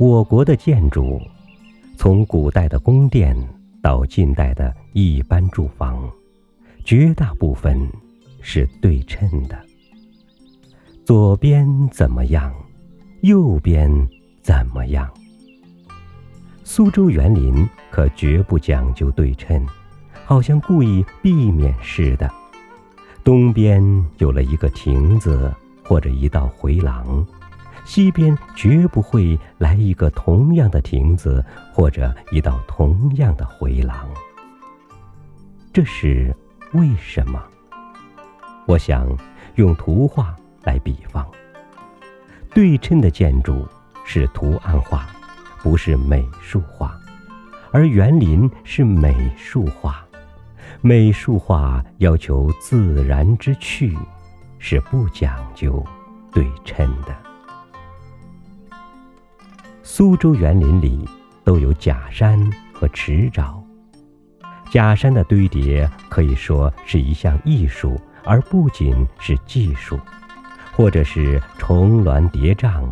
我国的建筑，从古代的宫殿到近代的一般住房，绝大部分是对称的。左边怎么样，右边怎么样？苏州园林可绝不讲究对称，好像故意避免似的。东边有了一个亭子或者一道回廊。西边绝不会来一个同样的亭子，或者一道同样的回廊。这是为什么？我想用图画来比方。对称的建筑是图案画，不是美术画；而园林是美术画。美术画要求自然之趣，是不讲究对称的。苏州园林里都有假山和池沼，假山的堆叠可以说是一项艺术，而不仅是技术；或者是重峦叠嶂，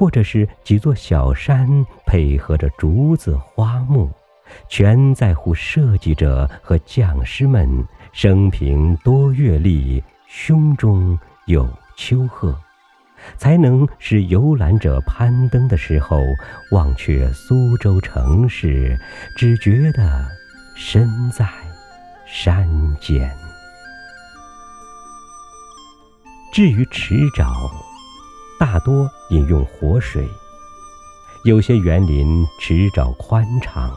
或者是几座小山配合着竹子花木，全在乎设计者和匠师们生平多阅历，胸中有丘壑。才能使游览者攀登的时候，忘却苏州城市，只觉得身在山间。至于池沼，大多引用活水。有些园林池沼宽敞，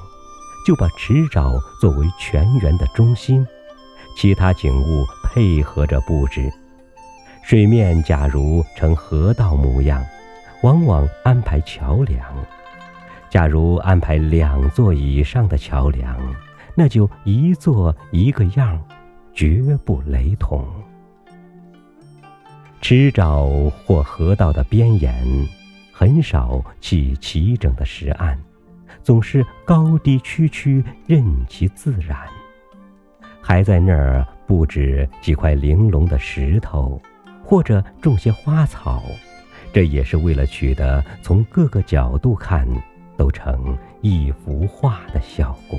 就把池沼作为全园的中心，其他景物配合着布置。水面假如呈河道模样，往往安排桥梁；假如安排两座以上的桥梁，那就一座一个样，绝不雷同。池沼或河道的边沿，很少砌齐整的石岸，总是高低曲曲，任其自然。还在那儿布置几块玲珑的石头。或者种些花草，这也是为了取得从各个角度看都成一幅画的效果。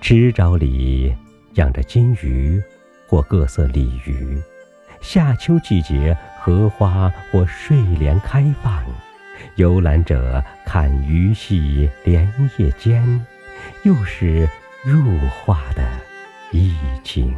池沼里养着金鱼或各色鲤鱼，夏秋季节荷花或睡莲开放，游览者看鱼戏莲叶间，又是入画的意境。